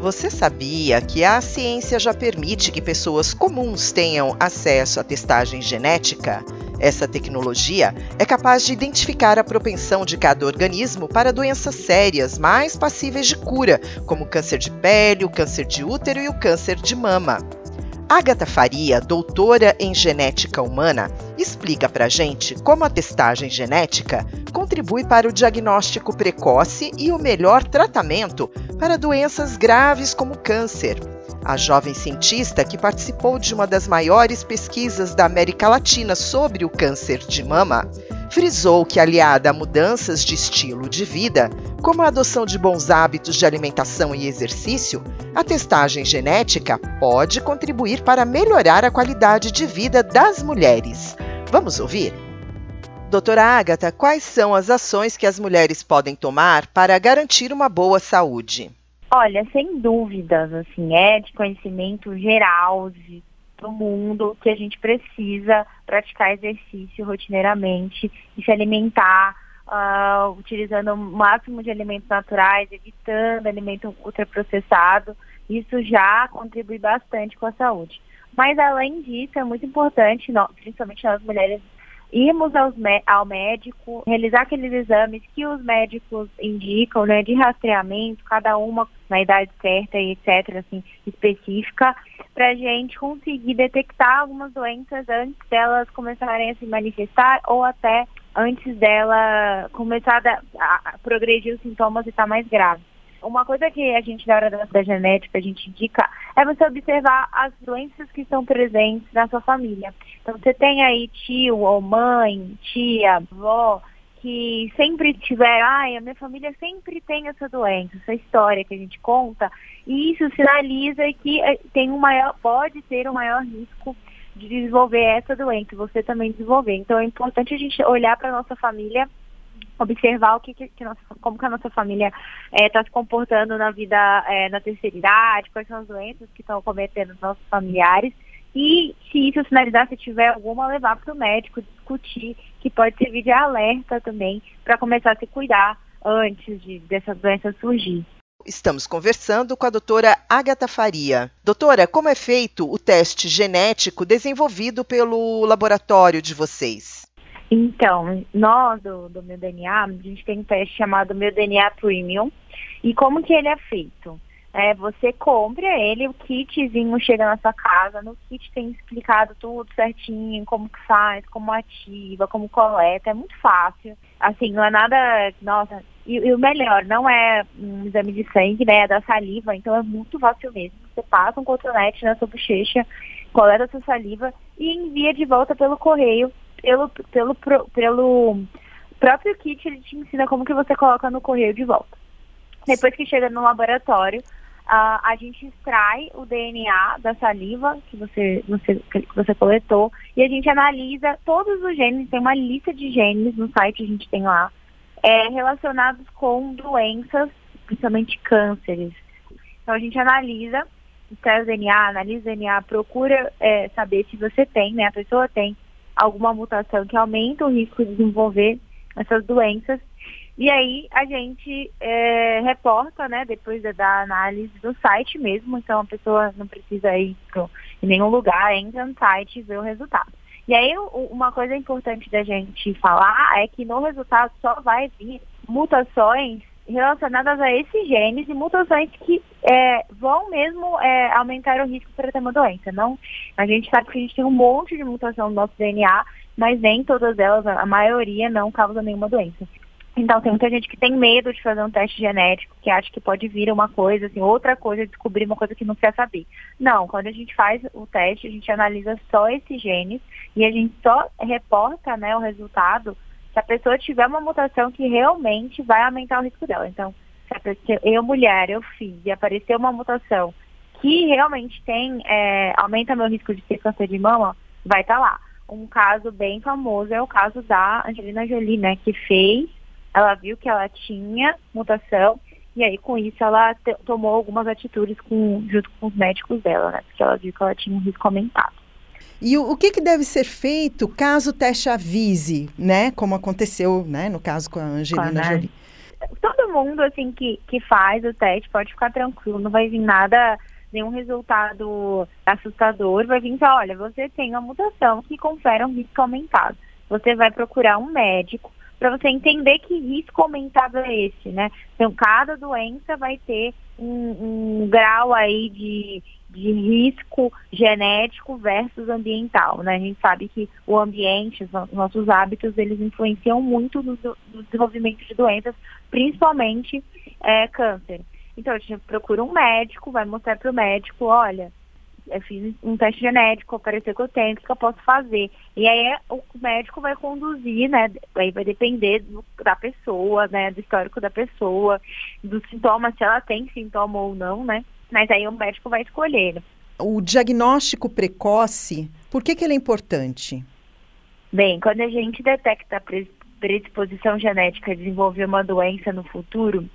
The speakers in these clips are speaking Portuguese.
Você sabia que a ciência já permite que pessoas comuns tenham acesso à testagem genética? Essa tecnologia é capaz de identificar a propensão de cada organismo para doenças sérias mais passíveis de cura, como o câncer de pele, o câncer de útero e o câncer de mama. Agatha Faria, doutora em genética humana, explica para gente como a testagem genética contribui para o diagnóstico precoce e o melhor tratamento para doenças graves como câncer. A jovem cientista, que participou de uma das maiores pesquisas da América Latina sobre o câncer de mama, frisou que, aliada a mudanças de estilo de vida, como a adoção de bons hábitos de alimentação e exercício, a testagem genética pode contribuir para melhorar a qualidade de vida das mulheres. Vamos ouvir? Doutora Agatha, quais são as ações que as mulheres podem tomar para garantir uma boa saúde? Olha, sem dúvidas, assim, é de conhecimento geral de todo mundo que a gente precisa praticar exercício rotineiramente e se alimentar uh, utilizando o máximo de alimentos naturais, evitando alimento ultraprocessado. Isso já contribui bastante com a saúde. Mas além disso, é muito importante, principalmente nós mulheres irmos ao médico, realizar aqueles exames que os médicos indicam, né, de rastreamento, cada uma na idade certa e etc, assim, específica, para a gente conseguir detectar algumas doenças antes delas começarem a se manifestar ou até antes dela começar a, a progredir os sintomas e estar tá mais grave. Uma coisa que a gente, na hora da, genética, a gente indica é você observar as doenças que estão presentes na sua família. Então, você tem aí tio ou mãe, tia, avó, que sempre tiver, ai, a minha família sempre tem essa doença, essa história que a gente conta, e isso sinaliza que eh, tem um maior, pode ter um maior risco de desenvolver essa doença, você também desenvolver. Então é importante a gente olhar para a nossa família observar o que, que, que nossa, como que a nossa família está eh, é, se comportando na vida é, na terceira idade, quais são as doenças que estão cometendo os nossos familiares e se isso sinalizar, se tiver alguma, levar para o médico, discutir, que pode servir de alerta também para começar a se cuidar antes de dessa doença surgir. Estamos conversando com a doutora Agatha Faria. Doutora, como é feito o teste genético desenvolvido pelo laboratório de vocês? Então, nós do, do Meu DNA, a gente tem um teste chamado Meu DNA Premium. E como que ele é feito? É, você compra ele, o kitzinho chega na sua casa, no kit tem explicado tudo certinho, como que faz, como ativa, como coleta, é muito fácil. Assim, não é nada, nossa, e, e o melhor, não é um exame de sangue, né, é da saliva, então é muito fácil mesmo. Você passa um cotonete na sua bochecha, coleta a sua saliva e envia de volta pelo correio pelo, pelo, pelo próprio kit, ele te ensina como que você coloca no correio de volta. Depois que chega no laboratório, uh, a gente extrai o DNA da saliva que você, você, que você coletou e a gente analisa todos os genes, tem uma lista de genes no site, a gente tem lá, é, relacionados com doenças, principalmente cânceres. Então a gente analisa, extrai o DNA, analisa o DNA, procura é, saber se você tem, né, a pessoa tem alguma mutação que aumenta o risco de desenvolver essas doenças. E aí a gente é, reporta, né, depois da análise do site mesmo, então a pessoa não precisa ir pro, em nenhum lugar, entra no site e vê o resultado. E aí uma coisa importante da gente falar é que no resultado só vai vir mutações relacionadas a esses genes e mutações que é, vão mesmo é, aumentar o risco para ter uma doença. Não, a gente sabe que a gente tem um monte de mutação no nosso DNA, mas nem todas elas, a maioria, não causa nenhuma doença. Então tem muita gente que tem medo de fazer um teste genético, que acha que pode vir uma coisa, assim, outra coisa, descobrir uma coisa que não quer saber. Não, quando a gente faz o teste, a gente analisa só esses genes e a gente só reporta né, o resultado se a pessoa tiver uma mutação que realmente vai aumentar o risco dela. Então, se eu, mulher, eu fiz e aparecer uma mutação que realmente tem, é, aumenta meu risco de ter câncer de mama, vai estar tá lá. Um caso bem famoso é o caso da Angelina Jolie, né, que fez, ela viu que ela tinha mutação E aí, com isso, ela tomou algumas atitudes com, junto com os médicos dela, né? Porque ela viu que ela tinha um risco aumentado. E o, o que, que, deve ser feito caso o teste avise, né? Como aconteceu, né? No caso com a Angelina com a Jolie. Todo mundo, assim, que, que faz o teste pode ficar tranquilo. Não vai vir nada, nenhum resultado assustador. Vai vir só, olha, você tem uma mutação que confere um risco aumentado. Você vai procurar um médico para você entender que risco aumentado é esse, né? Então, cada doença vai ter um, um grau aí de, de risco genético versus ambiental, né? A gente sabe que o ambiente, os nossos hábitos, eles influenciam muito no, no desenvolvimento de doenças, principalmente é, câncer. Então, a gente procura um médico, vai mostrar para o médico, olha, eu fiz um teste genético, apareceu que eu tenho, o que eu posso fazer? E aí o médico vai conduzir, né? Aí vai depender do, da pessoa, né? Do histórico da pessoa, dos sintomas, se ela tem sintoma ou não, né? Mas aí o médico vai escolher. O diagnóstico precoce, por que, que ele é importante? Bem, quando a gente detecta a predisposição genética a desenvolver uma doença no futuro,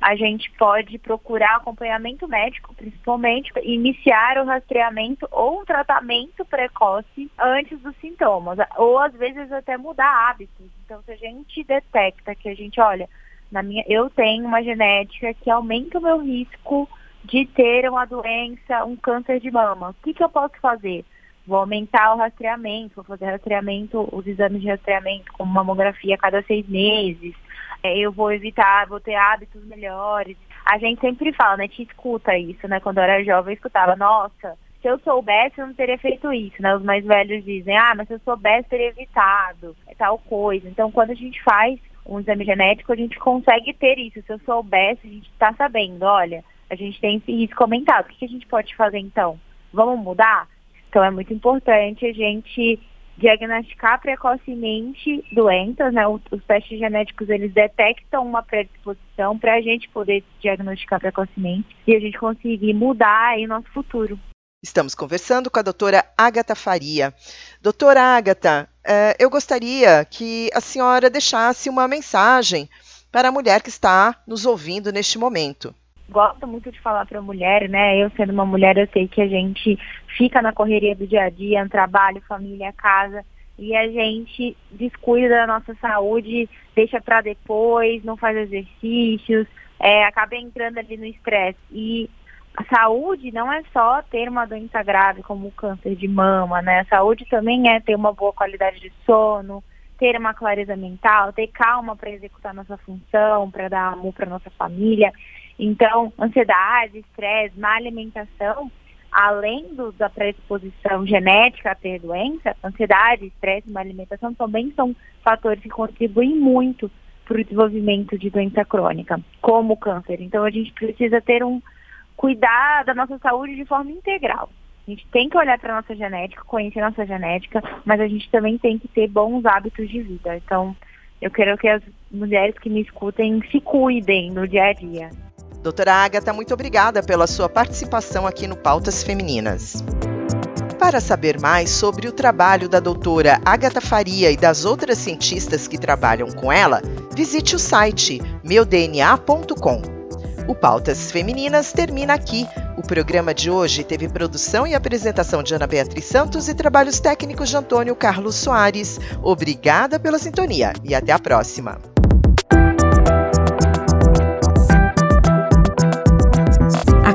a gente pode procurar acompanhamento médico, principalmente, iniciar o rastreamento ou um tratamento precoce antes dos sintomas, ou às vezes até mudar hábitos. Então, se a gente detecta que a gente, olha, na minha, eu tenho uma genética que aumenta o meu risco de ter uma doença, um câncer de mama, o que, que eu posso fazer? Vou aumentar o rastreamento, vou fazer rastreamento, os exames de rastreamento, como mamografia a cada seis meses, é, eu vou evitar, vou ter hábitos melhores. A gente sempre fala, né? Te escuta isso, né? Quando eu era jovem, eu escutava, nossa, se eu soubesse, eu não teria feito isso, né? Os mais velhos dizem, ah, mas se eu soubesse, teria evitado, é tal coisa. Então, quando a gente faz um exame genético, a gente consegue ter isso. Se eu soubesse, a gente está sabendo, olha, a gente tem esse risco aumentado. O que a gente pode fazer então? Vamos mudar? Então, é muito importante a gente diagnosticar precocemente doenças, né? Os, testes genéticos eles detectam uma predisposição para a gente poder diagnosticar precocemente e a gente conseguir mudar aí nosso futuro. Estamos conversando com a doutora Agatha Faria. Doutora Agatha, eh, eu gostaria que a senhora deixasse uma mensagem para a mulher que está nos ouvindo neste momento gosto muito de falar para mulher, né? Eu sendo uma mulher, eu sei que a gente fica na correria do dia a dia, trabalho, família, casa, e a gente descuida da nossa saúde, deixa para depois, não faz exercícios, é, acaba entrando ali no estresse. E a saúde não é só ter uma doença grave como o câncer de mama, né? A saúde também é ter uma boa qualidade de sono, ter uma clareza mental, ter calma para executar nossa função, para dar amor para nossa família. Então, ansiedade, estresse, má alimentação, além do, da predisposição genética a ter doença, ansiedade, estresse, má alimentação também são fatores que contribuem muito para o desenvolvimento de doença crônica, como o câncer. Então, a gente precisa ter um cuidar da nossa saúde de forma integral. A gente tem que olhar para a nossa genética, conhecer a nossa genética, mas a gente também tem que ter bons hábitos de vida. Então, eu quero que as mulheres que me escutem se cuidem no dia a dia. Doutora Agatha, muito obrigada pela sua participação aqui no Pautas Femininas. Para saber mais sobre o trabalho da doutora Agatha Faria e das outras cientistas que trabalham com ela, visite o site meudna.com. O Pautas Femininas termina aqui. O programa de hoje teve produção e apresentação de Ana Beatriz Santos e trabalhos técnicos de Antônio Carlos Soares. Obrigada pela sintonia e até a próxima.